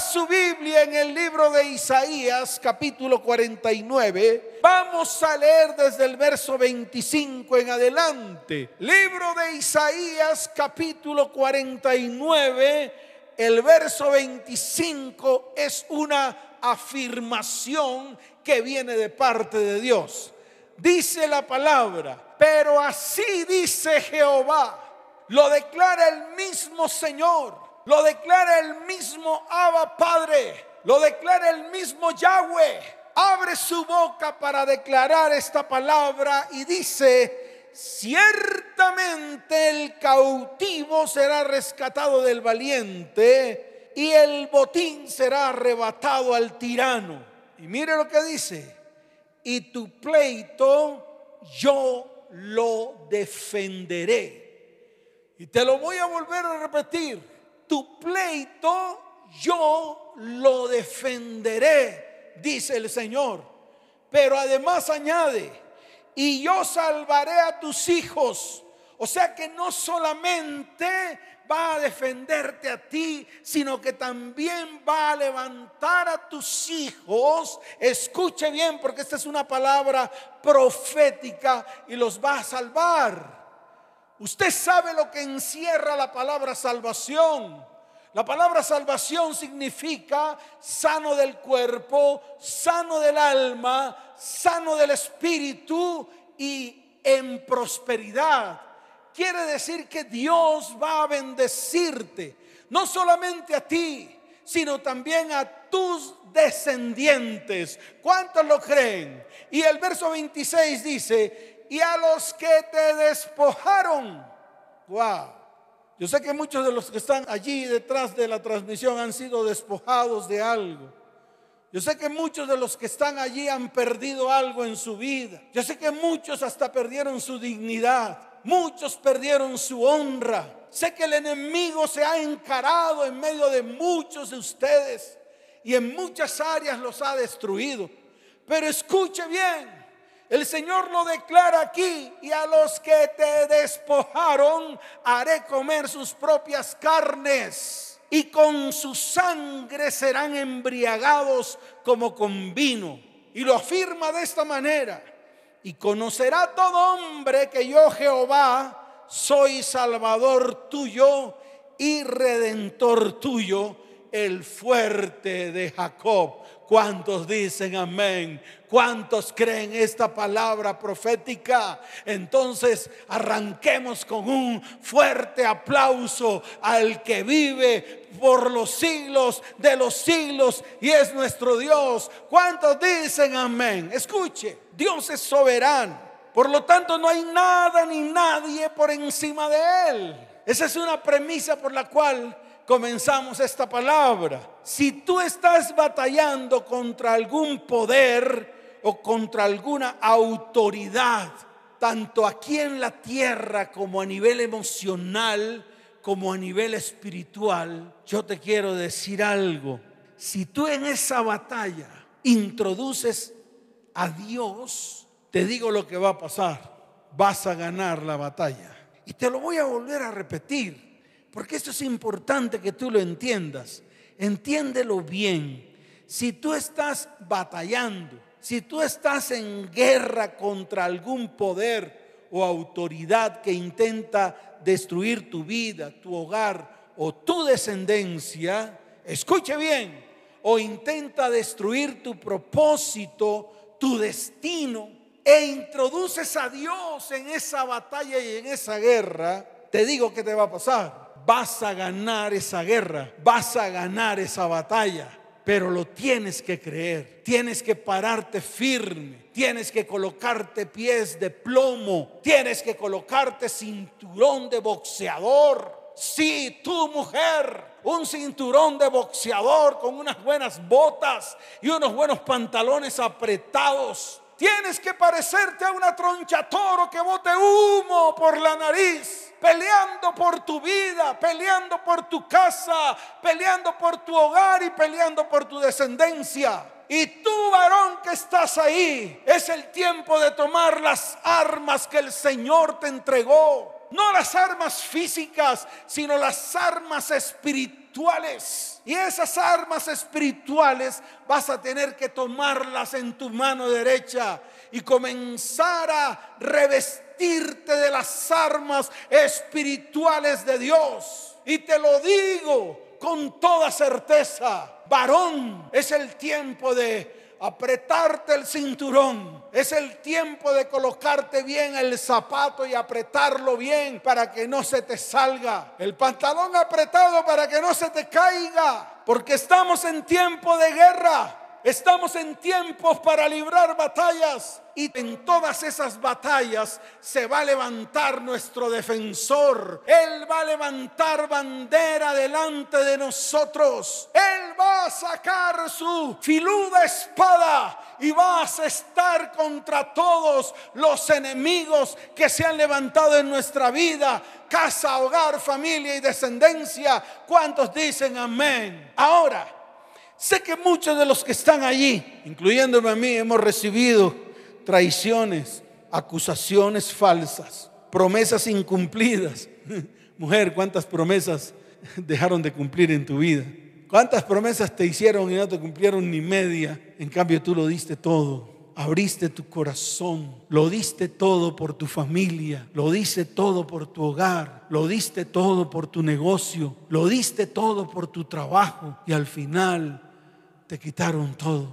Su Biblia en el libro de Isaías, capítulo 49. Vamos a leer desde el verso 25 en adelante. Libro de Isaías, capítulo 49. El verso 25 es una afirmación que viene de parte de Dios. Dice la palabra, pero así dice Jehová. Lo declara el mismo Señor lo declara el mismo Abba Padre, lo declara el mismo Yahweh. Abre su boca para declarar esta palabra y dice, ciertamente el cautivo será rescatado del valiente y el botín será arrebatado al tirano. Y mire lo que dice, y tu pleito yo lo defenderé. Y te lo voy a volver a repetir tu pleito yo lo defenderé, dice el Señor. Pero además añade, y yo salvaré a tus hijos. O sea que no solamente va a defenderte a ti, sino que también va a levantar a tus hijos. Escuche bien, porque esta es una palabra profética y los va a salvar. Usted sabe lo que encierra la palabra salvación. La palabra salvación significa sano del cuerpo, sano del alma, sano del espíritu y en prosperidad. Quiere decir que Dios va a bendecirte, no solamente a ti, sino también a tus descendientes. ¿Cuántos lo creen? Y el verso 26 dice, y a los que te despojaron. Wow. Yo sé que muchos de los que están allí detrás de la transmisión han sido despojados de algo. Yo sé que muchos de los que están allí han perdido algo en su vida. Yo sé que muchos hasta perdieron su dignidad. Muchos perdieron su honra. Sé que el enemigo se ha encarado en medio de muchos de ustedes y en muchas áreas los ha destruido. Pero escuche bien, el Señor lo declara aquí, y a los que te despojaron haré comer sus propias carnes, y con su sangre serán embriagados como con vino. Y lo afirma de esta manera, y conocerá todo hombre que yo Jehová soy salvador tuyo y redentor tuyo, el fuerte de Jacob. ¿Cuántos dicen amén? ¿Cuántos creen esta palabra profética? Entonces arranquemos con un fuerte aplauso al que vive por los siglos de los siglos y es nuestro Dios. ¿Cuántos dicen amén? Escuche, Dios es soberano. Por lo tanto, no hay nada ni nadie por encima de Él. Esa es una premisa por la cual comenzamos esta palabra. Si tú estás batallando contra algún poder, o contra alguna autoridad, tanto aquí en la tierra como a nivel emocional, como a nivel espiritual, yo te quiero decir algo. Si tú en esa batalla introduces a Dios, te digo lo que va a pasar. Vas a ganar la batalla. Y te lo voy a volver a repetir, porque esto es importante que tú lo entiendas. Entiéndelo bien. Si tú estás batallando, si tú estás en guerra contra algún poder o autoridad que intenta destruir tu vida, tu hogar o tu descendencia, escuche bien, o intenta destruir tu propósito, tu destino, e introduces a Dios en esa batalla y en esa guerra, te digo que te va a pasar. Vas a ganar esa guerra, vas a ganar esa batalla pero lo tienes que creer. Tienes que pararte firme. Tienes que colocarte pies de plomo. Tienes que colocarte cinturón de boxeador. Si tu mujer, un cinturón de boxeador con unas buenas botas y unos buenos pantalones apretados. Tienes que parecerte a una troncha toro que bote humo por la nariz peleando por tu vida, peleando por tu casa, peleando por tu hogar y peleando por tu descendencia. Y tú, varón que estás ahí, es el tiempo de tomar las armas que el Señor te entregó. No las armas físicas, sino las armas espirituales Y esas armas espirituales vas a tener que tomarlas en tu mano derecha y comenzar a revestirte de las armas espirituales de Dios. Y te lo digo con toda certeza, varón, es el tiempo de apretarte el cinturón. Es el tiempo de colocarte bien el zapato y apretarlo bien para que no se te salga. El pantalón apretado para que no se te caiga. Porque estamos en tiempo de guerra. Estamos en tiempos para librar batallas y en todas esas batallas se va a levantar nuestro defensor. Él va a levantar bandera delante de nosotros. Él va a sacar su filuda espada y va a asestar contra todos los enemigos que se han levantado en nuestra vida, casa, hogar, familia y descendencia. ¿Cuántos dicen amén? Ahora, Sé que muchos de los que están allí, incluyéndome a mí, hemos recibido traiciones, acusaciones falsas, promesas incumplidas. Mujer, ¿cuántas promesas dejaron de cumplir en tu vida? ¿Cuántas promesas te hicieron y no te cumplieron ni media? En cambio tú lo diste todo. Abriste tu corazón, lo diste todo por tu familia, lo diste todo por tu hogar, lo diste todo por tu negocio, lo diste todo por tu trabajo y al final te quitaron todo.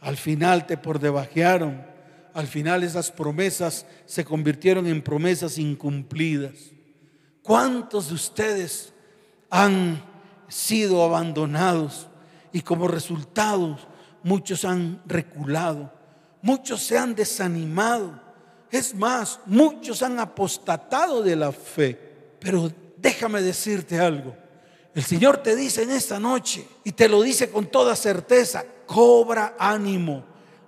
Al final te por debajearon. Al final esas promesas se convirtieron en promesas incumplidas. ¿Cuántos de ustedes han sido abandonados y como resultado muchos han reculado? Muchos se han desanimado. Es más, muchos han apostatado de la fe. Pero déjame decirte algo. El Señor te dice en esta noche, y te lo dice con toda certeza, cobra ánimo,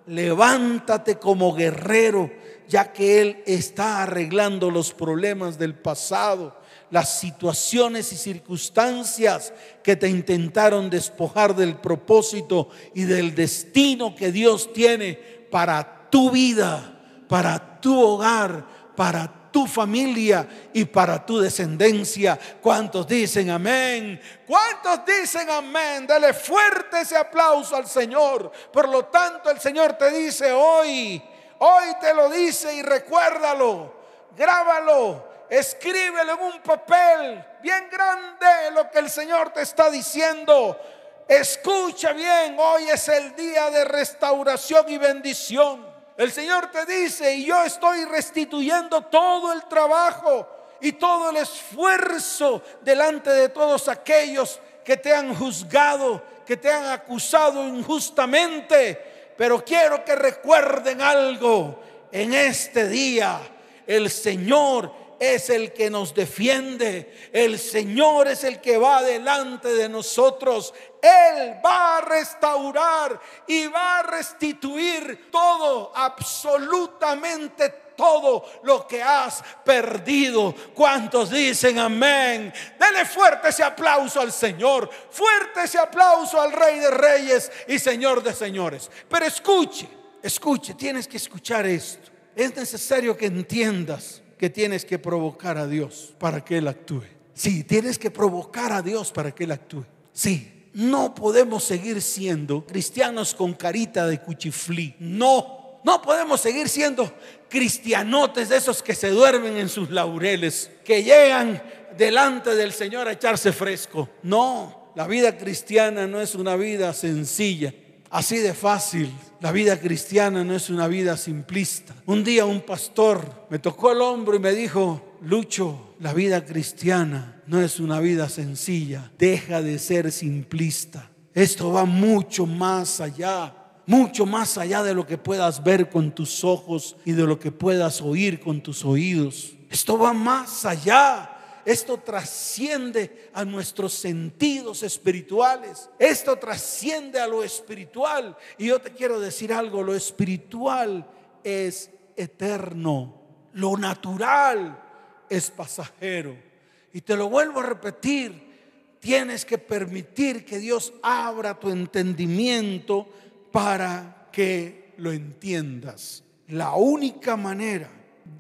levántate como guerrero, ya que Él está arreglando los problemas del pasado, las situaciones y circunstancias que te intentaron despojar del propósito y del destino que Dios tiene para tu vida, para tu hogar, para tu familia y para tu descendencia. ¿Cuántos dicen amén? ¿Cuántos dicen amén? Dale fuerte ese aplauso al Señor. Por lo tanto, el Señor te dice hoy, hoy te lo dice y recuérdalo, grábalo, escríbelo en un papel bien grande lo que el Señor te está diciendo. Escucha bien, hoy es el día de restauración y bendición. El Señor te dice, y yo estoy restituyendo todo el trabajo y todo el esfuerzo delante de todos aquellos que te han juzgado, que te han acusado injustamente. Pero quiero que recuerden algo. En este día el Señor es el que nos defiende. El Señor es el que va delante de nosotros. Él va a restaurar y va a restituir todo, absolutamente todo lo que has perdido. ¿Cuántos dicen amén? Dele fuerte ese aplauso al Señor, fuerte ese aplauso al Rey de Reyes y Señor de Señores. Pero escuche, escuche, tienes que escuchar esto. Es necesario que entiendas que tienes que provocar a Dios para que Él actúe. Sí, tienes que provocar a Dios para que Él actúe. Sí, no podemos seguir siendo cristianos con carita de cuchiflí. No, no podemos seguir siendo cristianotes de esos que se duermen en sus laureles, que llegan delante del Señor a echarse fresco. No, la vida cristiana no es una vida sencilla, así de fácil. La vida cristiana no es una vida simplista. Un día un pastor me tocó el hombro y me dijo, Lucho, la vida cristiana no es una vida sencilla. Deja de ser simplista. Esto va mucho más allá mucho más allá de lo que puedas ver con tus ojos y de lo que puedas oír con tus oídos. Esto va más allá esto trasciende a nuestros sentidos espirituales. Esto trasciende a lo espiritual. Y yo te quiero decir algo, lo espiritual es eterno. Lo natural es pasajero. Y te lo vuelvo a repetir, tienes que permitir que Dios abra tu entendimiento para que lo entiendas. La única manera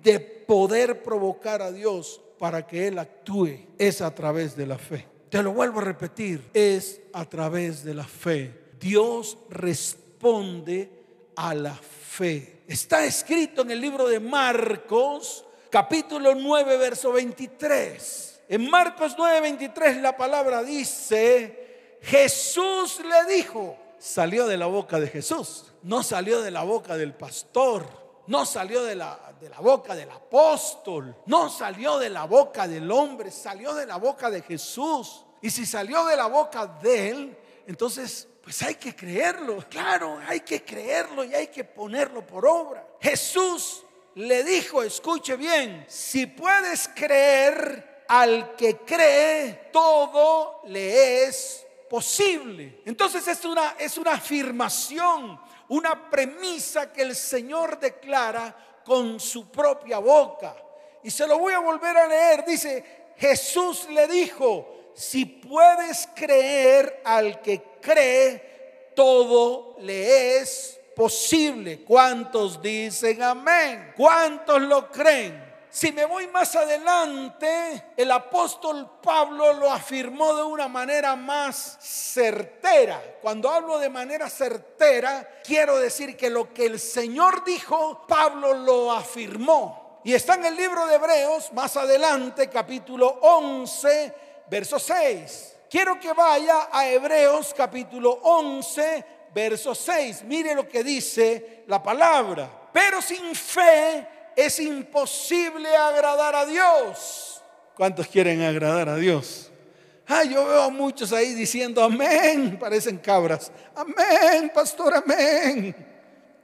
de poder provocar a Dios para que Él actúe es a través de la fe. Te lo vuelvo a repetir, es a través de la fe. Dios responde a la fe. Está escrito en el libro de Marcos, capítulo 9, verso 23. En Marcos 9, 23 la palabra dice, Jesús le dijo, salió de la boca de Jesús, no salió de la boca del pastor, no salió de la, de la boca del apóstol, no salió de la boca del hombre, salió de la boca de Jesús. Y si salió de la boca de él, entonces pues hay que creerlo, claro, hay que creerlo y hay que ponerlo por obra. Jesús le dijo, escuche bien, si puedes creer al que cree, todo le es posible. Entonces es una, es una afirmación, una premisa que el Señor declara con su propia boca. Y se lo voy a volver a leer. Dice, Jesús le dijo, si puedes creer al que cree, todo le es posible. ¿Cuántos dicen amén? ¿Cuántos lo creen? Si me voy más adelante, el apóstol Pablo lo afirmó de una manera más certera. Cuando hablo de manera certera, quiero decir que lo que el Señor dijo, Pablo lo afirmó. Y está en el libro de Hebreos, más adelante, capítulo 11, verso 6. Quiero que vaya a Hebreos capítulo 11, verso 6. Mire lo que dice la palabra. Pero sin fe es imposible agradar a Dios. ¿Cuántos quieren agradar a Dios? Ah, yo veo a muchos ahí diciendo amén, parecen cabras. Amén, pastor, amén.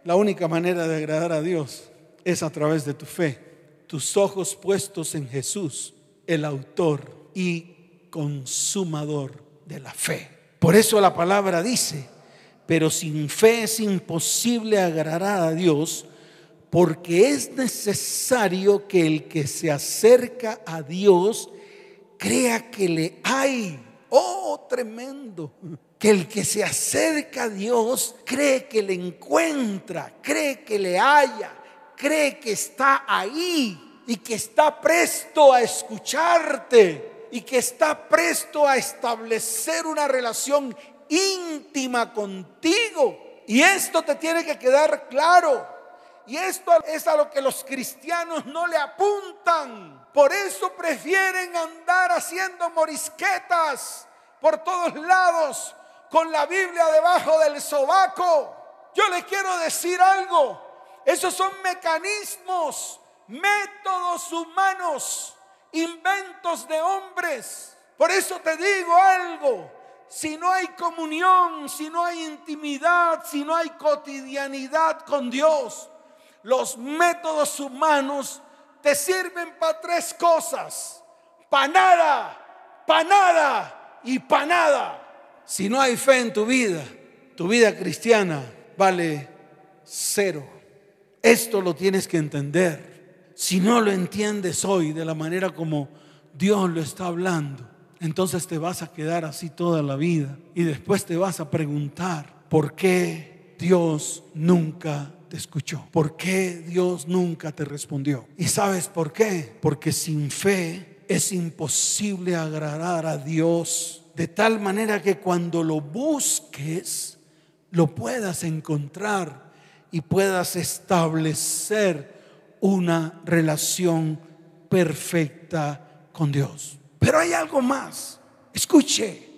La única manera de agradar a Dios es a través de tu fe, tus ojos puestos en Jesús, el autor y consumador de la fe. Por eso la palabra dice, pero sin fe es imposible agradar a Dios, porque es necesario que el que se acerca a Dios crea que le hay. Oh, tremendo. Que el que se acerca a Dios cree que le encuentra, cree que le haya, cree que está ahí y que está presto a escucharte y que está presto a establecer una relación íntima contigo. Y esto te tiene que quedar claro. Y esto es a lo que los cristianos no le apuntan. Por eso prefieren andar haciendo morisquetas por todos lados con la Biblia debajo del sobaco. Yo le quiero decir algo. Esos son mecanismos, métodos humanos inventos de hombres. Por eso te digo algo, si no hay comunión, si no hay intimidad, si no hay cotidianidad con Dios, los métodos humanos te sirven para tres cosas, para nada, para nada y para nada. Si no hay fe en tu vida, tu vida cristiana vale cero. Esto lo tienes que entender si no lo entiendes hoy de la manera como Dios lo está hablando, entonces te vas a quedar así toda la vida y después te vas a preguntar, ¿por qué Dios nunca escuchó? ¿Por qué Dios nunca te respondió? ¿Y sabes por qué? Porque sin fe es imposible agradar a Dios de tal manera que cuando lo busques, lo puedas encontrar y puedas establecer una relación perfecta con Dios. Pero hay algo más. Escuche,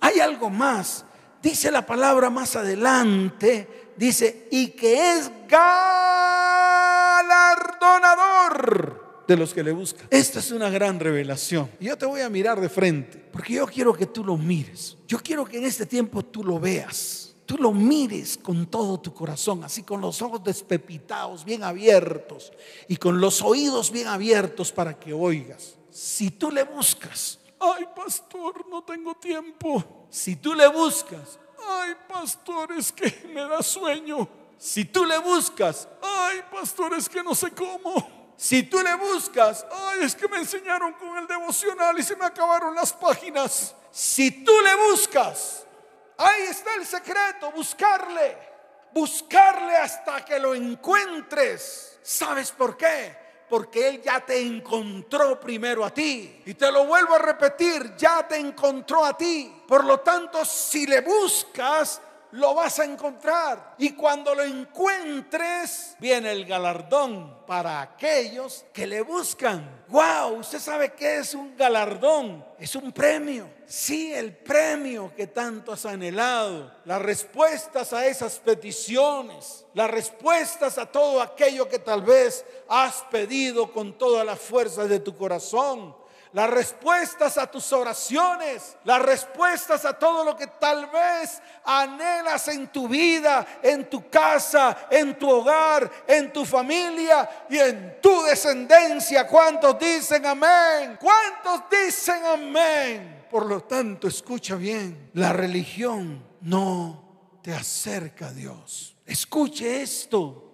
hay algo más. Dice la palabra más adelante, dice, y que es galardonador de los que le buscan. Esta es una gran revelación. Yo te voy a mirar de frente, porque yo quiero que tú lo mires. Yo quiero que en este tiempo tú lo veas tú lo mires con todo tu corazón, así con los ojos despepitados, bien abiertos, y con los oídos bien abiertos para que oigas. Si tú le buscas, ay pastor, no tengo tiempo. Si tú le buscas, ay pastor, es que me da sueño. Si tú le buscas, ay pastor, es que no sé cómo. Si tú le buscas, ay, es que me enseñaron con el devocional y se me acabaron las páginas. Si tú le buscas, Ahí está el secreto, buscarle. Buscarle hasta que lo encuentres. ¿Sabes por qué? Porque Él ya te encontró primero a ti. Y te lo vuelvo a repetir, ya te encontró a ti. Por lo tanto, si le buscas, lo vas a encontrar. Y cuando lo encuentres, viene el galardón para aquellos que le buscan. ¡Wow! ¿Usted sabe qué es un galardón? Es un premio. Sí, el premio que tanto has anhelado. Las respuestas a esas peticiones. Las respuestas a todo aquello que tal vez has pedido con toda la fuerza de tu corazón las respuestas a tus oraciones, las respuestas a todo lo que tal vez anhelas en tu vida, en tu casa, en tu hogar, en tu familia y en tu descendencia. ¿Cuántos dicen amén? ¿Cuántos dicen amén? Por lo tanto, escucha bien, la religión no te acerca a Dios. Escuche esto.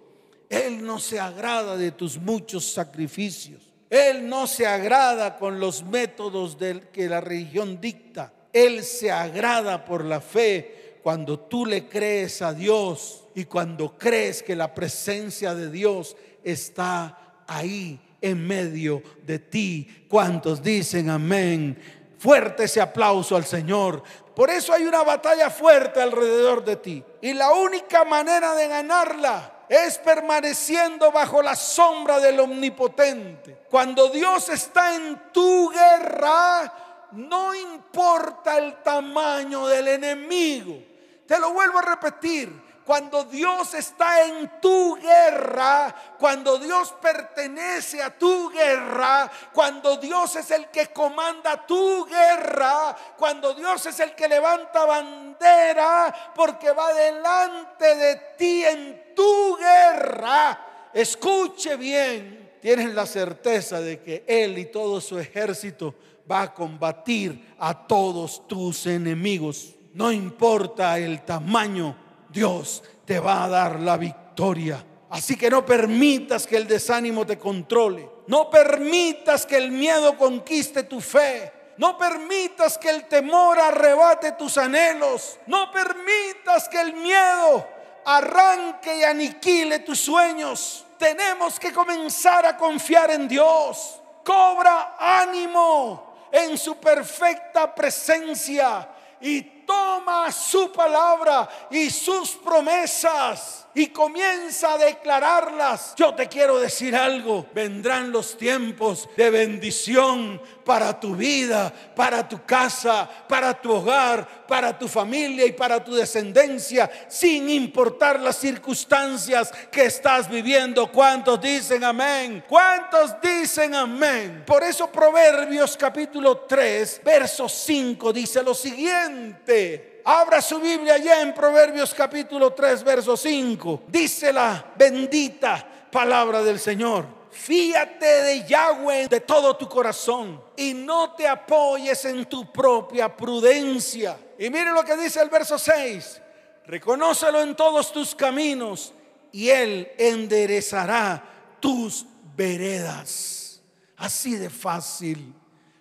Él no se agrada de tus muchos sacrificios. Él no se agrada con los métodos del que la religión dicta. Él se agrada por la fe cuando tú le crees a Dios y cuando crees que la presencia de Dios está ahí en medio de ti. ¿Cuántos dicen amén? Fuerte ese aplauso al Señor. Por eso hay una batalla fuerte alrededor de ti. Y la única manera de ganarla es permaneciendo bajo la sombra del omnipotente. Cuando Dios está en tu guerra, no importa el tamaño del enemigo. Te lo vuelvo a repetir. Cuando Dios está en tu guerra, cuando Dios pertenece a tu guerra, cuando Dios es el que comanda tu guerra, cuando Dios es el que levanta bandera porque va delante de ti en tu guerra, escuche bien, tienes la certeza de que Él y todo su ejército va a combatir a todos tus enemigos. No importa el tamaño Dios te va a dar la victoria. Así que no permitas que el desánimo te controle. No permitas que el miedo conquiste tu fe. No permitas que el temor arrebate tus anhelos. No permitas que el miedo arranque y aniquile tus sueños. Tenemos que comenzar a confiar en Dios. Cobra ánimo en su perfecta presencia y toma su palabra y sus promesas y comienza a declararlas. Yo te quiero decir algo, vendrán los tiempos de bendición para tu vida, para tu casa, para tu hogar, para tu familia y para tu descendencia, sin importar las circunstancias que estás viviendo. ¿Cuántos dicen amén? ¿Cuántos dicen amén? Por eso Proverbios capítulo 3, verso 5 dice lo siguiente. Abra su Biblia allá en Proverbios capítulo 3, verso 5. Dice la bendita palabra del Señor. Fíate de Yahweh de todo tu corazón y no te apoyes en tu propia prudencia. Y mire lo que dice el verso 6. Reconócelo en todos tus caminos y Él enderezará tus veredas. Así de fácil.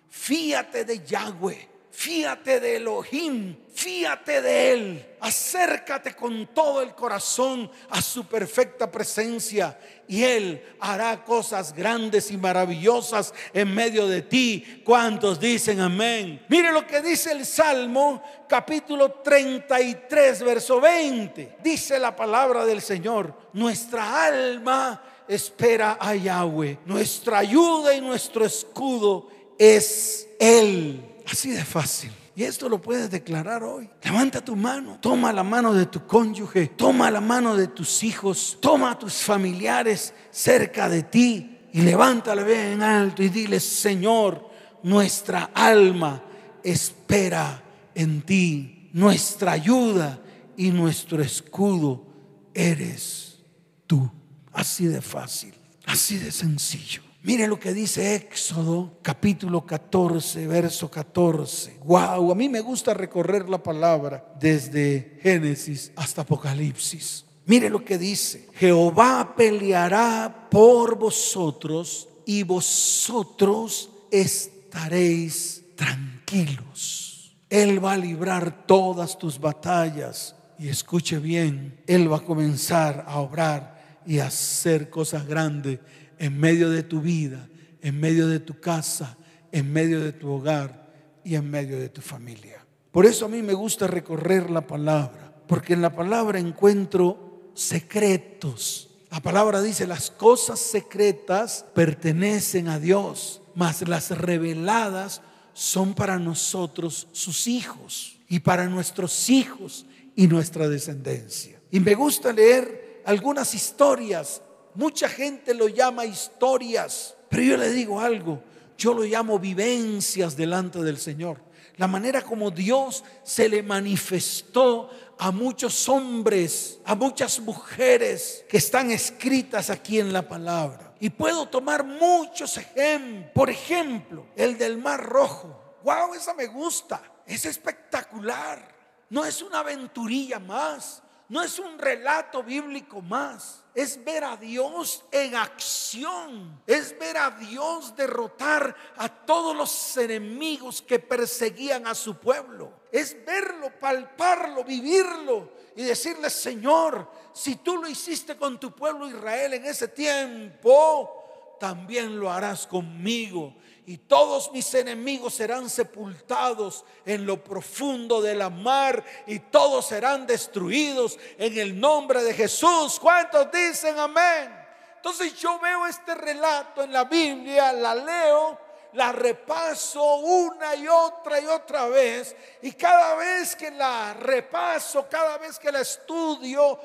Fíate de Yahweh Fíate de Elohim, fíate de Él. Acércate con todo el corazón a su perfecta presencia y Él hará cosas grandes y maravillosas en medio de ti. ¿Cuántos dicen amén? Mire lo que dice el Salmo capítulo 33, verso 20. Dice la palabra del Señor, nuestra alma espera a Yahweh. Nuestra ayuda y nuestro escudo es Él. Así de fácil. Y esto lo puedes declarar hoy. Levanta tu mano, toma la mano de tu cónyuge, toma la mano de tus hijos, toma a tus familiares cerca de ti y levántala bien alto y dile, Señor, nuestra alma espera en ti, nuestra ayuda y nuestro escudo eres tú. Así de fácil, así de sencillo. Mire lo que dice Éxodo capítulo 14, verso 14. Wow, a mí me gusta recorrer la palabra desde Génesis hasta Apocalipsis. Mire lo que dice. Jehová peleará por vosotros y vosotros estaréis tranquilos. Él va a librar todas tus batallas. Y escuche bien, Él va a comenzar a obrar y a hacer cosas grandes en medio de tu vida, en medio de tu casa, en medio de tu hogar y en medio de tu familia. Por eso a mí me gusta recorrer la palabra, porque en la palabra encuentro secretos. La palabra dice, las cosas secretas pertenecen a Dios, mas las reveladas son para nosotros sus hijos y para nuestros hijos y nuestra descendencia. Y me gusta leer algunas historias. Mucha gente lo llama historias, pero yo le digo algo, yo lo llamo vivencias delante del Señor. La manera como Dios se le manifestó a muchos hombres, a muchas mujeres que están escritas aquí en la palabra. Y puedo tomar muchos ejemplos. Por ejemplo, el del Mar Rojo. ¡Wow! Esa me gusta. Es espectacular. No es una aventurilla más. No es un relato bíblico más. Es ver a Dios en acción. Es ver a Dios derrotar a todos los enemigos que perseguían a su pueblo. Es verlo, palparlo, vivirlo y decirle, Señor, si tú lo hiciste con tu pueblo Israel en ese tiempo, también lo harás conmigo y todos mis enemigos serán sepultados en lo profundo de la mar y todos serán destruidos en el nombre de Jesús. ¿Cuántos dicen amén? Entonces yo veo este relato en la Biblia, la leo, la repaso una y otra y otra vez y cada vez que la repaso, cada vez que la estudio,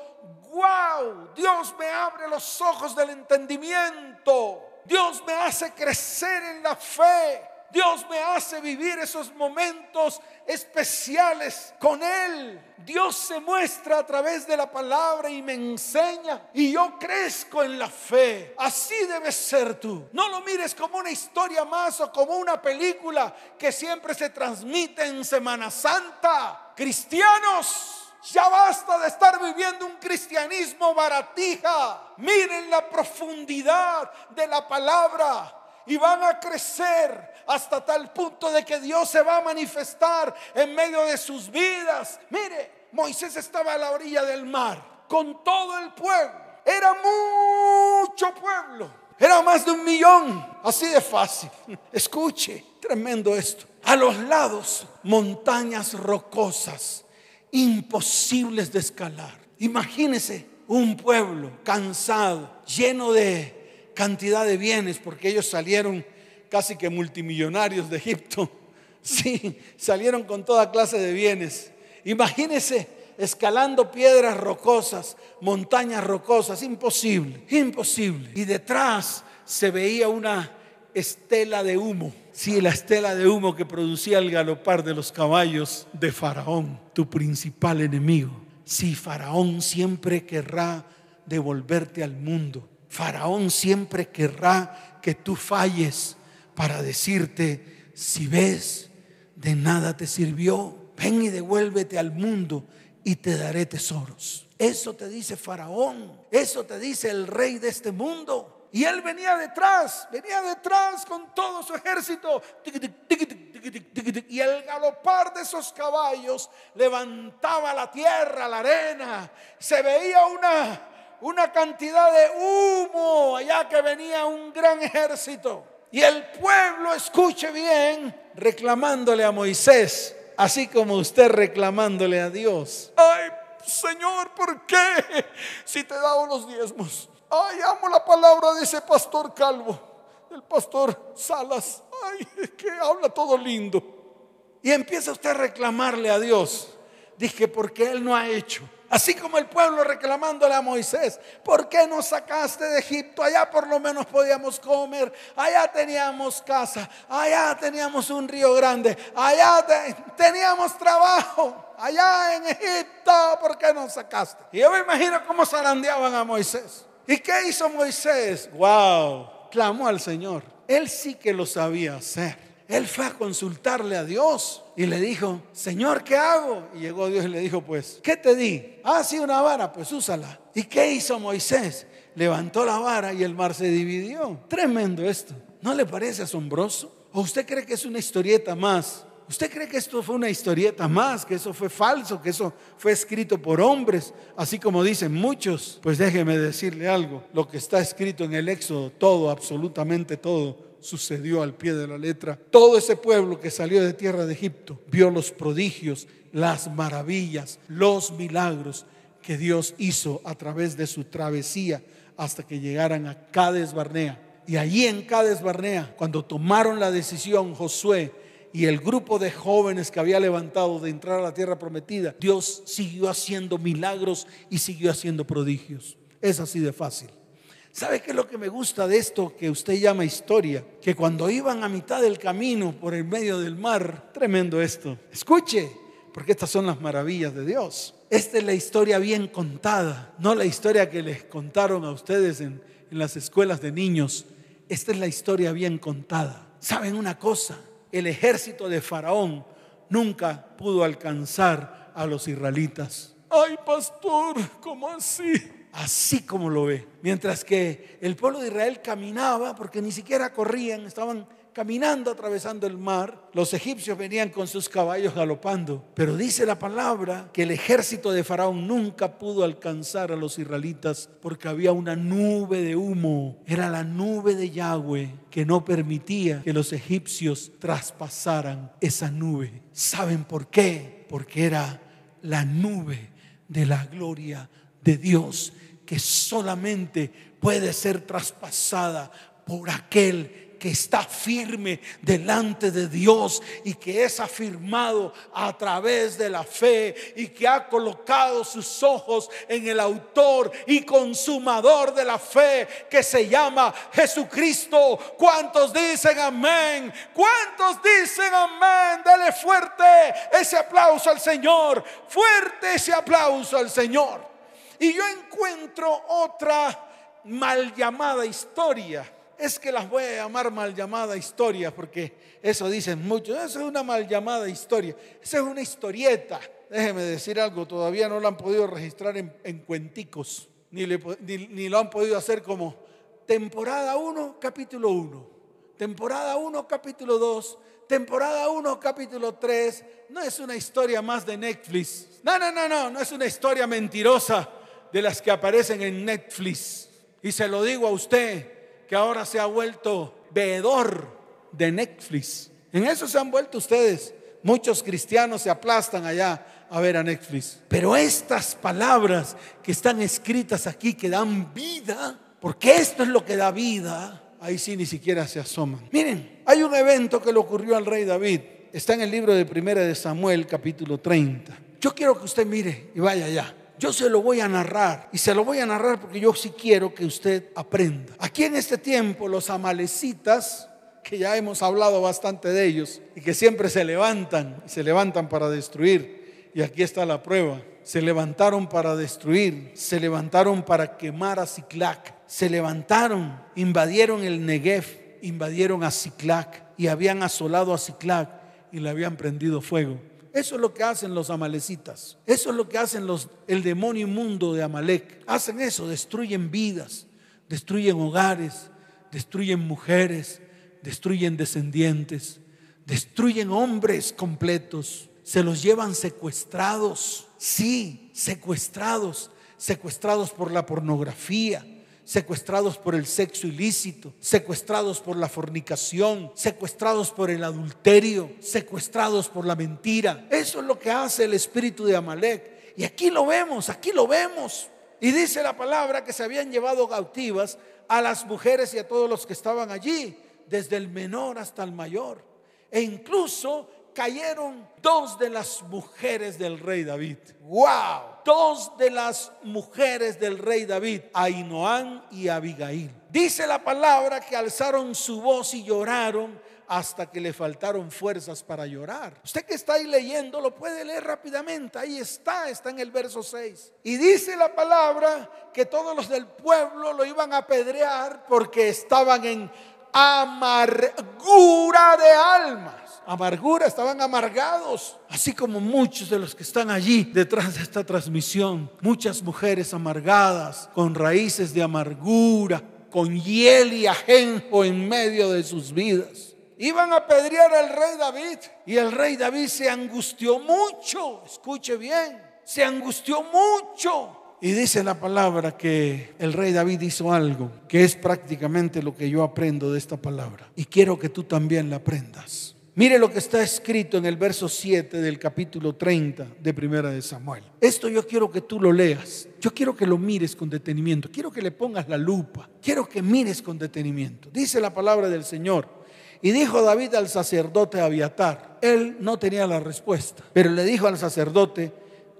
wow, Dios me abre los ojos del entendimiento. Dios me hace crecer en la fe. Dios me hace vivir esos momentos especiales con Él. Dios se muestra a través de la palabra y me enseña. Y yo crezco en la fe. Así debes ser tú. No lo mires como una historia más o como una película que siempre se transmite en Semana Santa. Cristianos. Ya basta de estar viviendo un cristianismo baratija. Miren la profundidad de la palabra y van a crecer hasta tal punto de que Dios se va a manifestar en medio de sus vidas. Mire, Moisés estaba a la orilla del mar con todo el pueblo. Era mucho pueblo. Era más de un millón. Así de fácil. Escuche, tremendo esto. A los lados, montañas rocosas imposibles de escalar. Imagínese un pueblo cansado, lleno de cantidad de bienes, porque ellos salieron casi que multimillonarios de Egipto. Sí, salieron con toda clase de bienes. Imagínese escalando piedras rocosas, montañas rocosas, imposible, imposible. Y detrás se veía una estela de humo Sí, la estela de humo que producía el galopar de los caballos de Faraón, tu principal enemigo. Sí, Faraón siempre querrá devolverte al mundo. Faraón siempre querrá que tú falles para decirte, si ves, de nada te sirvió, ven y devuélvete al mundo y te daré tesoros. Eso te dice Faraón, eso te dice el rey de este mundo. Y él venía detrás, venía detrás con todo su ejército. Y el galopar de esos caballos levantaba la tierra, la arena. Se veía una, una cantidad de humo allá que venía un gran ejército. Y el pueblo, escuche bien, reclamándole a Moisés, así como usted reclamándole a Dios. Ay, Señor, ¿por qué? Si te he dado los diezmos. Ay, amo la palabra de ese pastor calvo, el pastor Salas. Ay, que habla todo lindo. Y empieza usted a reclamarle a Dios. Dije, porque Él no ha hecho. Así como el pueblo reclamándole a Moisés, ¿por qué nos sacaste de Egipto? Allá por lo menos podíamos comer, allá teníamos casa, allá teníamos un río grande, allá teníamos trabajo, allá en Egipto, ¿por qué nos sacaste? Y yo me imagino cómo zarandeaban a Moisés. ¿Y qué hizo Moisés? ¡Wow! Clamó al Señor. Él sí que lo sabía hacer. Él fue a consultarle a Dios y le dijo, Señor, ¿qué hago? Y llegó Dios y le dijo, pues, ¿qué te di? Ah, sí, una vara, pues úsala. ¿Y qué hizo Moisés? Levantó la vara y el mar se dividió. Tremendo esto. ¿No le parece asombroso? ¿O usted cree que es una historieta más ¿Usted cree que esto fue una historieta más, que eso fue falso, que eso fue escrito por hombres, así como dicen muchos? Pues déjeme decirle algo, lo que está escrito en el Éxodo, todo, absolutamente todo, sucedió al pie de la letra. Todo ese pueblo que salió de tierra de Egipto vio los prodigios, las maravillas, los milagros que Dios hizo a través de su travesía hasta que llegaran a Cades Barnea. Y allí en Cades Barnea, cuando tomaron la decisión Josué y el grupo de jóvenes que había levantado de entrar a la tierra prometida, Dios siguió haciendo milagros y siguió haciendo prodigios. Es así de fácil. ¿Sabe qué es lo que me gusta de esto que usted llama historia? Que cuando iban a mitad del camino por el medio del mar, tremendo esto. Escuche, porque estas son las maravillas de Dios. Esta es la historia bien contada, no la historia que les contaron a ustedes en, en las escuelas de niños. Esta es la historia bien contada. ¿Saben una cosa? El ejército de Faraón nunca pudo alcanzar a los israelitas. Ay, pastor, ¿cómo así? Así como lo ve. Mientras que el pueblo de Israel caminaba, porque ni siquiera corrían, estaban caminando atravesando el mar. Los egipcios venían con sus caballos galopando. Pero dice la palabra que el ejército de Faraón nunca pudo alcanzar a los israelitas porque había una nube de humo. Era la nube de Yahweh que no permitía que los egipcios traspasaran esa nube. ¿Saben por qué? Porque era la nube de la gloria de Dios que solamente puede ser traspasada por aquel que está firme delante de Dios y que es afirmado a través de la fe y que ha colocado sus ojos en el autor y consumador de la fe que se llama Jesucristo. ¿Cuántos dicen amén? ¿Cuántos dicen amén? Dele fuerte ese aplauso al Señor. Fuerte ese aplauso al Señor. Y yo encuentro otra mal llamada historia es que las voy a llamar mal llamada historia, porque eso dicen muchos, eso es una mal llamada historia, esa es una historieta. Déjeme decir algo, todavía no lo han podido registrar en, cuenticos, ni, ni, lo han podido hacer como temporada 1, capítulo 1, temporada 1, capítulo 2, temporada 1, capítulo 3. No es una historia más de Netflix. No, no, no, no, no es una historia mentirosa de las que aparecen en Netflix. Y se lo digo a usted, que ahora se ha vuelto veedor de Netflix. En eso se han vuelto ustedes. Muchos cristianos se aplastan allá a ver a Netflix. Pero estas palabras que están escritas aquí, que dan vida, porque esto es lo que da vida, ahí sí ni siquiera se asoman. Miren, hay un evento que le ocurrió al rey David. Está en el libro de Primera de Samuel, capítulo 30. Yo quiero que usted mire y vaya allá. Yo se lo voy a narrar y se lo voy a narrar porque yo sí quiero que usted aprenda. Aquí en este tiempo los amalecitas, que ya hemos hablado bastante de ellos y que siempre se levantan se levantan para destruir. Y aquí está la prueba. Se levantaron para destruir, se levantaron para quemar a Ciclac, se levantaron, invadieron el Negev, invadieron a Ciclac y habían asolado a Ciclac y le habían prendido fuego. Eso es lo que hacen los amalecitas. Eso es lo que hacen los, el demonio inmundo de Amalek. Hacen eso, destruyen vidas, destruyen hogares, destruyen mujeres, destruyen descendientes, destruyen hombres completos, se los llevan secuestrados, sí, secuestrados, secuestrados por la pornografía, secuestrados por el sexo ilícito, secuestrados por la fornicación, secuestrados por el adulterio, secuestrados por la mentira. Eso es lo que hace el espíritu de Amalek. Y aquí lo vemos, aquí lo vemos. Y dice la palabra que se habían llevado cautivas a las mujeres y a todos los que estaban allí, desde el menor hasta el mayor. E incluso cayeron dos de las mujeres del rey David. ¡Wow! Dos de las mujeres del rey David, Ainoán y Abigail. Dice la palabra que alzaron su voz y lloraron hasta que le faltaron fuerzas para llorar. Usted que está ahí leyendo lo puede leer rápidamente. Ahí está, está en el verso 6. Y dice la palabra que todos los del pueblo lo iban a apedrear porque estaban en amargura de alma amargura, estaban amargados, así como muchos de los que están allí detrás de esta transmisión, muchas mujeres amargadas, con raíces de amargura, con hiel y ajenjo en medio de sus vidas. Iban a apedrear al rey David y el rey David se angustió mucho. Escuche bien, se angustió mucho. Y dice la palabra que el rey David hizo algo que es prácticamente lo que yo aprendo de esta palabra. Y quiero que tú también la aprendas. Mire lo que está escrito en el verso 7 del capítulo 30 de Primera de Samuel. Esto yo quiero que tú lo leas. Yo quiero que lo mires con detenimiento. Quiero que le pongas la lupa. Quiero que mires con detenimiento. Dice la palabra del Señor. Y dijo David al sacerdote Abiatar. Él no tenía la respuesta, pero le dijo al sacerdote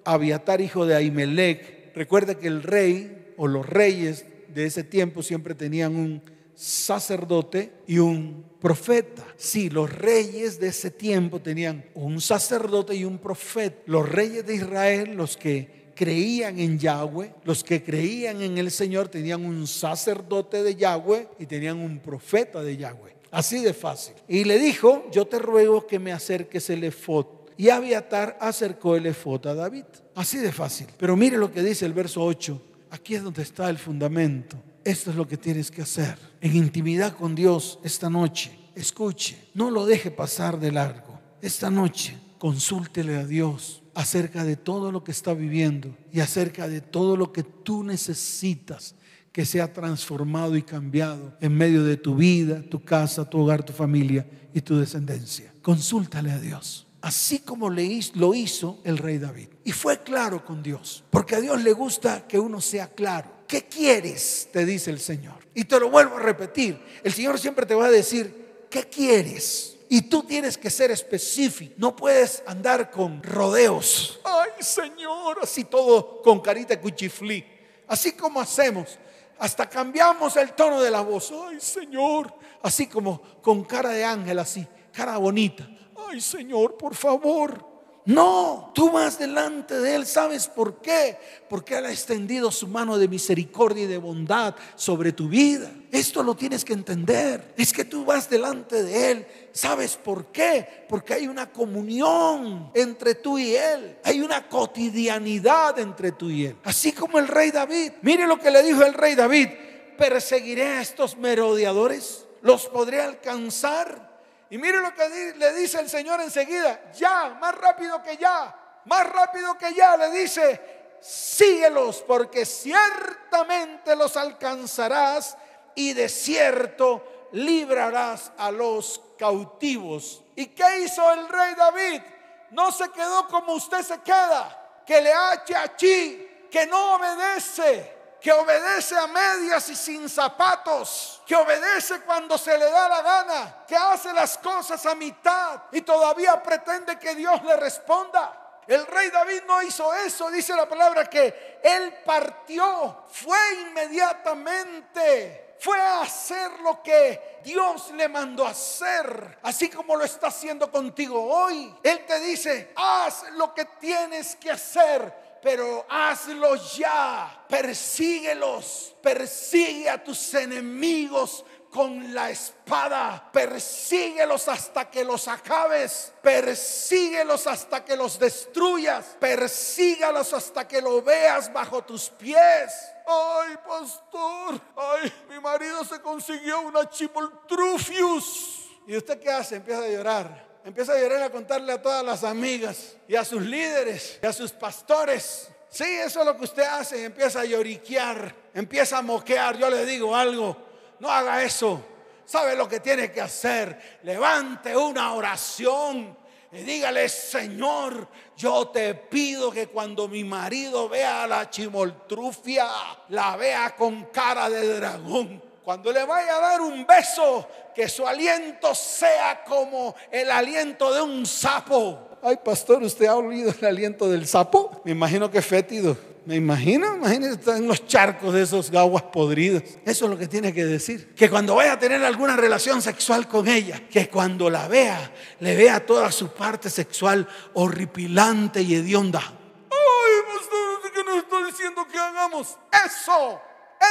Abiatar, hijo de Ahimelech, recuerda que el rey o los reyes de ese tiempo siempre tenían un sacerdote y un profeta. Sí, los reyes de ese tiempo tenían un sacerdote y un profeta. Los reyes de Israel, los que creían en Yahweh, los que creían en el Señor, tenían un sacerdote de Yahweh y tenían un profeta de Yahweh. Así de fácil. Y le dijo, yo te ruego que me acerques el efod. Y Abiatar acercó el efod a David. Así de fácil. Pero mire lo que dice el verso 8. Aquí es donde está el fundamento. Esto es lo que tienes que hacer. En intimidad con Dios esta noche. Escuche, no lo deje pasar de largo. Esta noche consúltele a Dios acerca de todo lo que está viviendo y acerca de todo lo que tú necesitas que sea transformado y cambiado en medio de tu vida, tu casa, tu hogar, tu familia y tu descendencia. Consúltale a Dios así como lo hizo el rey David. Y fue claro con Dios, porque a Dios le gusta que uno sea claro. ¿Qué quieres? Te dice el Señor. Y te lo vuelvo a repetir. El Señor siempre te va a decir, ¿qué quieres? Y tú tienes que ser específico. No puedes andar con rodeos. Ay, Señor, así todo con carita cuchiflí. Así como hacemos. Hasta cambiamos el tono de la voz. Ay, Señor. Así como con cara de ángel, así. Cara bonita ay Señor, por favor. No, tú vas delante de Él, ¿sabes por qué? Porque Él ha extendido su mano de misericordia y de bondad sobre tu vida. Esto lo tienes que entender. Es que tú vas delante de Él. ¿Sabes por qué? Porque hay una comunión entre tú y Él. Hay una cotidianidad entre tú y Él. Así como el rey David. Mire lo que le dijo el rey David. Perseguiré a estos merodeadores. Los podré alcanzar y mire lo que le dice el Señor enseguida, ya, más rápido que ya, más rápido que ya, le dice, síguelos porque ciertamente los alcanzarás y de cierto librarás a los cautivos. ¿Y qué hizo el rey David? No se quedó como usted se queda, que le hache aquí, que no obedece, que obedece a medias y sin zapatos, que obedece cuando se le da la gana, que hace las cosas a mitad y todavía pretende que Dios le responda. El rey David no hizo eso, dice la palabra que él partió, fue inmediatamente, fue a hacer lo que Dios le mandó hacer, así como lo está haciendo contigo hoy. Él te dice, haz lo que tienes que hacer pero hazlo ya. Persíguelos. Persigue a tus enemigos con la espada. Persíguelos hasta que los acabes. Persíguelos hasta que los destruyas. Persígalos hasta que lo veas bajo tus pies. Ay, pastor. Ay, mi marido se consiguió una chipoltrufius. ¿Y usted qué hace? Empieza a llorar empieza a llorar a contarle a todas las amigas y a sus líderes y a sus pastores. Sí, eso es lo que usted hace, empieza a lloriquear, empieza a moquear. Yo le digo algo, no haga eso. ¿Sabe lo que tiene que hacer? Levante una oración y dígale, Señor, yo te pido que cuando mi marido vea a la chimoltrufia, la vea con cara de dragón. Cuando le vaya a dar un beso, que su aliento sea como el aliento de un sapo. Ay, pastor, ¿usted ha olido el aliento del sapo? Me imagino que fétido. Me imagino, imagínese estar en los charcos de esos gaguas podridos. Eso es lo que tiene que decir. Que cuando vaya a tener alguna relación sexual con ella, que cuando la vea, le vea toda su parte sexual horripilante y hedionda. Ay, pastor, ¿qué nos está diciendo que hagamos? Eso,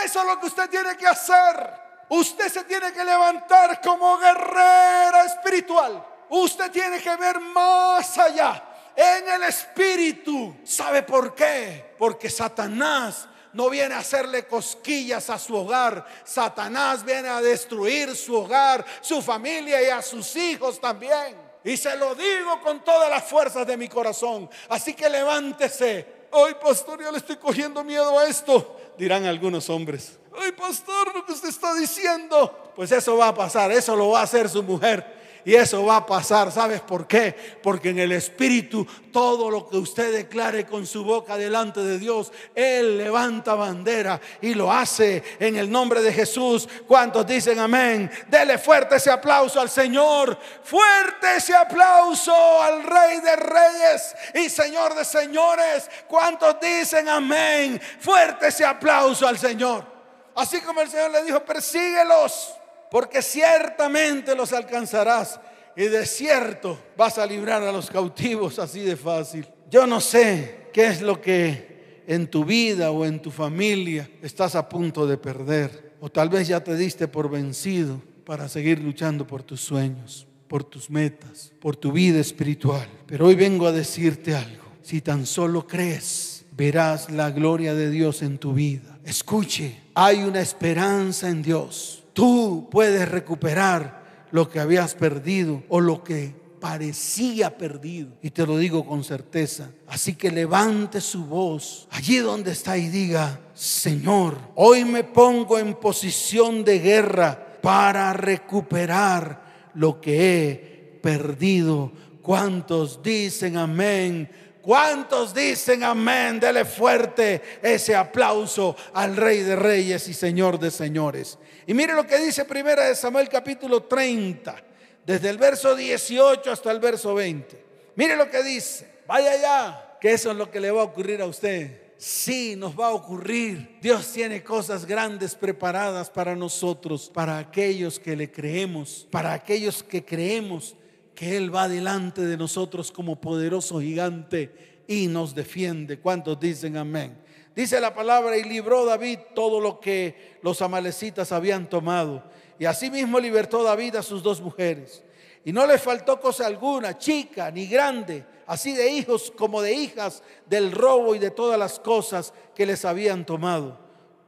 eso es lo que usted tiene que hacer. Usted se tiene que levantar como guerrera espiritual. Usted tiene que ver más allá en el espíritu. ¿Sabe por qué? Porque Satanás no viene a hacerle cosquillas a su hogar. Satanás viene a destruir su hogar, su familia y a sus hijos también. Y se lo digo con todas las fuerzas de mi corazón. Así que levántese. Hoy, pastor, yo le estoy cogiendo miedo a esto. Dirán algunos hombres. Ay, pastor, lo que usted está diciendo. Pues eso va a pasar. Eso lo va a hacer su mujer. Y eso va a pasar. ¿Sabes por qué? Porque en el Espíritu todo lo que usted declare con su boca delante de Dios, Él levanta bandera y lo hace en el nombre de Jesús. ¿Cuántos dicen amén? Dele fuerte ese aplauso al Señor. Fuerte ese aplauso al Rey de Reyes y Señor de Señores. ¿Cuántos dicen amén? Fuerte ese aplauso al Señor. Así como el Señor le dijo, persíguelos porque ciertamente los alcanzarás y de cierto vas a librar a los cautivos así de fácil. Yo no sé qué es lo que en tu vida o en tu familia estás a punto de perder, o tal vez ya te diste por vencido para seguir luchando por tus sueños, por tus metas, por tu vida espiritual. Pero hoy vengo a decirte algo, si tan solo crees, verás la gloria de Dios en tu vida. Escuche, hay una esperanza en Dios tú puedes recuperar lo que habías perdido o lo que parecía perdido. Y te lo digo con certeza. Así que levante su voz allí donde está y diga, Señor, hoy me pongo en posición de guerra para recuperar lo que he perdido. ¿Cuántos dicen amén? ¿Cuántos dicen amén? Dele fuerte ese aplauso al Rey de Reyes y Señor de Señores. Y mire lo que dice primera de Samuel capítulo 30, desde el verso 18 hasta el verso 20. Mire lo que dice. Vaya ya, que eso es lo que le va a ocurrir a usted. Sí, nos va a ocurrir. Dios tiene cosas grandes preparadas para nosotros, para aquellos que le creemos, para aquellos que creemos que Él va delante de nosotros como poderoso gigante y nos defiende. ¿Cuántos dicen amén? Dice la palabra, y libró David todo lo que los amalecitas habían tomado. Y asimismo libertó David a sus dos mujeres. Y no le faltó cosa alguna, chica ni grande, así de hijos como de hijas, del robo y de todas las cosas que les habían tomado.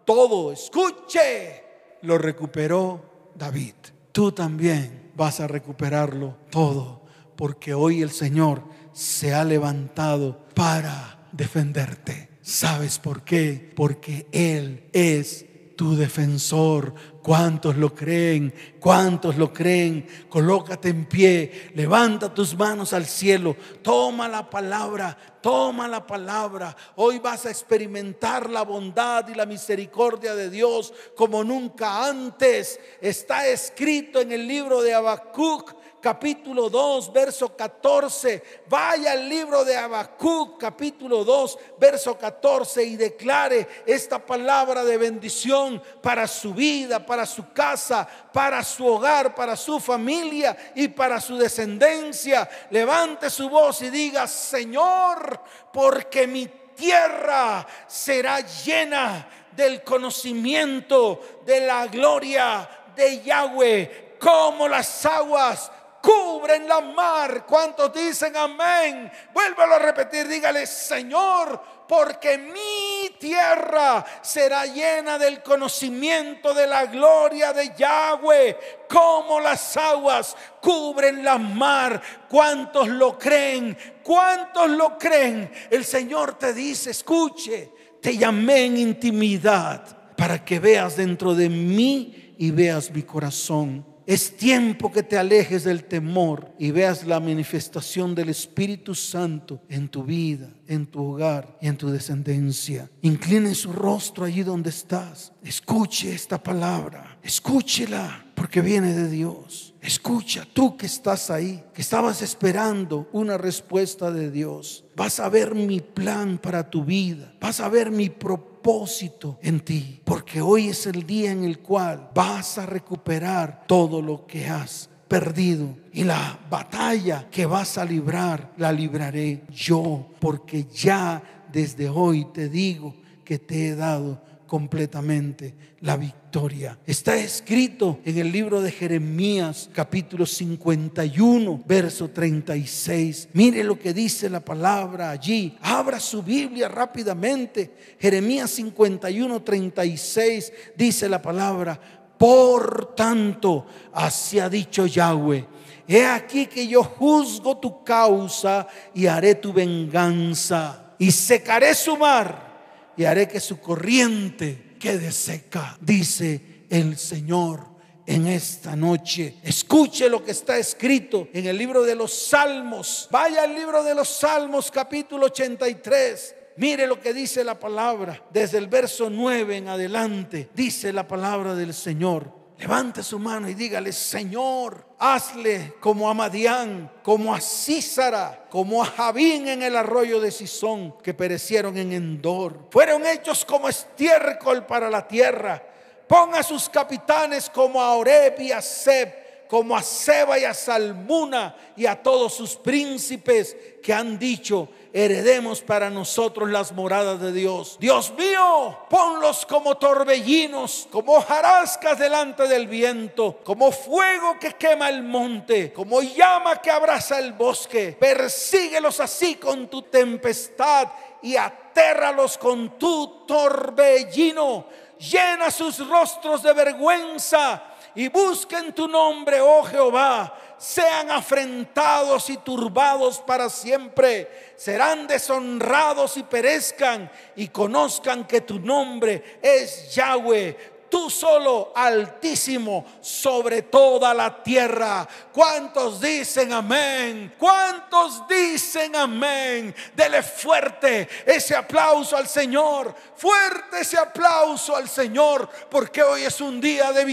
Todo, escuche, lo recuperó David. Tú también vas a recuperarlo todo, porque hoy el Señor se ha levantado para defenderte. ¿Sabes por qué? Porque Él es tu defensor. ¿Cuántos lo creen? ¿Cuántos lo creen? Colócate en pie, levanta tus manos al cielo, toma la palabra, toma la palabra. Hoy vas a experimentar la bondad y la misericordia de Dios como nunca antes. Está escrito en el libro de Habacuc capítulo 2, verso 14. Vaya al libro de Habacuc, capítulo 2, verso 14 y declare esta palabra de bendición para su vida, para su casa, para su hogar, para su familia y para su descendencia. Levante su voz y diga, Señor, porque mi tierra será llena del conocimiento de la gloria de Yahweh, como las aguas cubren la mar. ¿Cuántos dicen amén? Vuélvalo a repetir, dígale, Señor, porque mi tierra será llena del conocimiento de la gloria de Yahweh, como las aguas cubren la mar. ¿Cuántos lo creen? ¿Cuántos lo creen? El Señor te dice, escuche, te llamé en intimidad para que veas dentro de mí y veas mi corazón. Es tiempo que te alejes del temor y veas la manifestación del Espíritu Santo en tu vida, en tu hogar y en tu descendencia. Incline su rostro allí donde estás. Escuche esta palabra. Escúchela porque viene de Dios. Escucha, tú que estás ahí, que estabas esperando una respuesta de Dios. Vas a ver mi plan para tu vida. Vas a ver mi propósito en ti, porque hoy es el día en el cual vas a recuperar todo lo que has perdido. Y la batalla que vas a librar, la libraré yo, porque ya desde hoy te digo que te he dado completamente la victoria. Está escrito en el libro de Jeremías capítulo 51, verso 36. Mire lo que dice la palabra allí. Abra su Biblia rápidamente. Jeremías 51, 36 dice la palabra. Por tanto, así ha dicho Yahweh. He aquí que yo juzgo tu causa y haré tu venganza. Y secaré su mar y haré que su corriente quede seca, dice el Señor en esta noche. Escuche lo que está escrito en el libro de los Salmos. Vaya al libro de los Salmos capítulo 83. Mire lo que dice la palabra. Desde el verso 9 en adelante dice la palabra del Señor. Levante su mano y dígale, Señor, hazle como a Madián, como a Císara, como a Javín en el arroyo de Sison, que perecieron en Endor. Fueron hechos como estiércol para la tierra. Ponga sus capitanes como a Oreb y a Seb como a Seba y a Salmuna y a todos sus príncipes que han dicho, heredemos para nosotros las moradas de Dios. Dios mío, ponlos como torbellinos, como jarascas delante del viento, como fuego que quema el monte, como llama que abraza el bosque. Persíguelos así con tu tempestad y atérralos con tu torbellino. Llena sus rostros de vergüenza y busquen tu nombre, oh Jehová. Sean afrentados y turbados para siempre. Serán deshonrados y perezcan y conozcan que tu nombre es Yahweh tú solo, altísimo, sobre toda la tierra. ¿Cuántos dicen amén? ¿Cuántos dicen amén? Dele fuerte ese aplauso al Señor, fuerte ese aplauso al Señor, porque hoy es un día de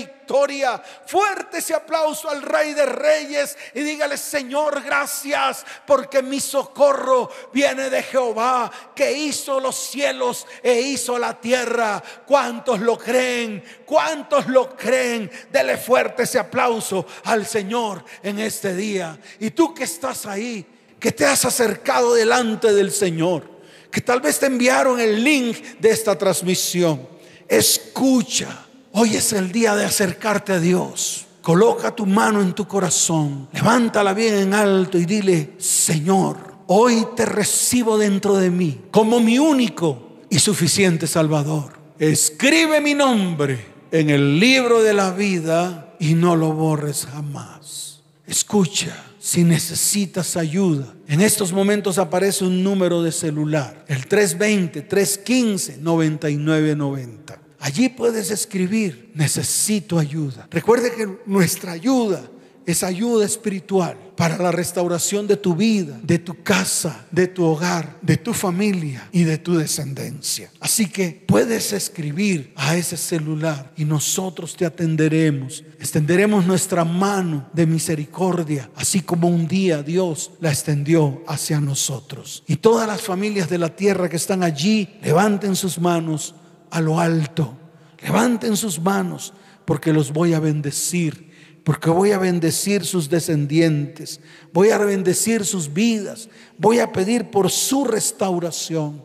Fuerte ese aplauso al Rey de Reyes y dígale, Señor, gracias, porque mi socorro viene de Jehová, que hizo los cielos e hizo la tierra. ¿Cuántos lo creen? ¿Cuántos lo creen? Dele fuerte ese aplauso al Señor en este día. Y tú que estás ahí, que te has acercado delante del Señor, que tal vez te enviaron el link de esta transmisión. Escucha, hoy es el día de acercarte a Dios. Coloca tu mano en tu corazón, levántala bien en alto y dile, Señor, hoy te recibo dentro de mí como mi único y suficiente Salvador. Escribe mi nombre en el libro de la vida y no lo borres jamás. Escucha, si necesitas ayuda, en estos momentos aparece un número de celular, el 320-315-9990. Allí puedes escribir, necesito ayuda. Recuerde que nuestra ayuda es ayuda espiritual para la restauración de tu vida, de tu casa, de tu hogar, de tu familia y de tu descendencia. Así que puedes escribir a ese celular y nosotros te atenderemos. Extenderemos nuestra mano de misericordia, así como un día Dios la extendió hacia nosotros. Y todas las familias de la tierra que están allí, levanten sus manos a lo alto. Levanten sus manos porque los voy a bendecir porque voy a bendecir sus descendientes, voy a bendecir sus vidas, voy a pedir por su restauración.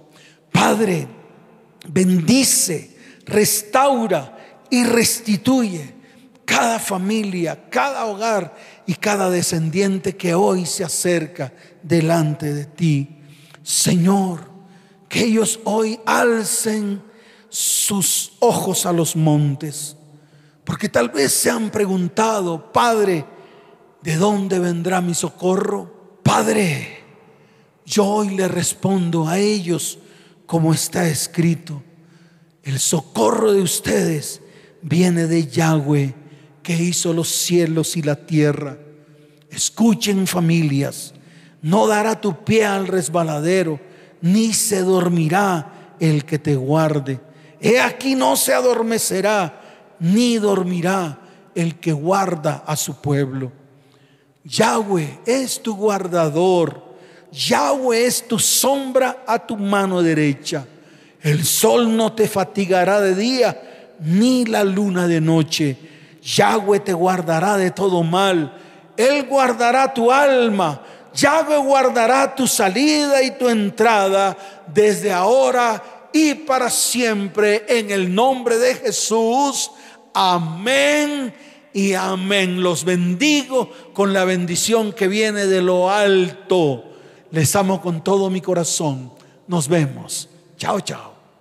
Padre, bendice, restaura y restituye cada familia, cada hogar y cada descendiente que hoy se acerca delante de ti. Señor, que ellos hoy alcen sus ojos a los montes porque tal vez se han preguntado, Padre, ¿de dónde vendrá mi socorro? Padre, yo hoy le respondo a ellos como está escrito. El socorro de ustedes viene de Yahweh que hizo los cielos y la tierra. Escuchen familias, no dará tu pie al resbaladero, ni se dormirá el que te guarde. He aquí no se adormecerá ni dormirá el que guarda a su pueblo. Yahweh es tu guardador. Yahweh es tu sombra a tu mano derecha. El sol no te fatigará de día, ni la luna de noche. Yahweh te guardará de todo mal. Él guardará tu alma. Yahweh guardará tu salida y tu entrada desde ahora y para siempre. En el nombre de Jesús. Amén y amén. Los bendigo con la bendición que viene de lo alto. Les amo con todo mi corazón. Nos vemos. Chao, chao.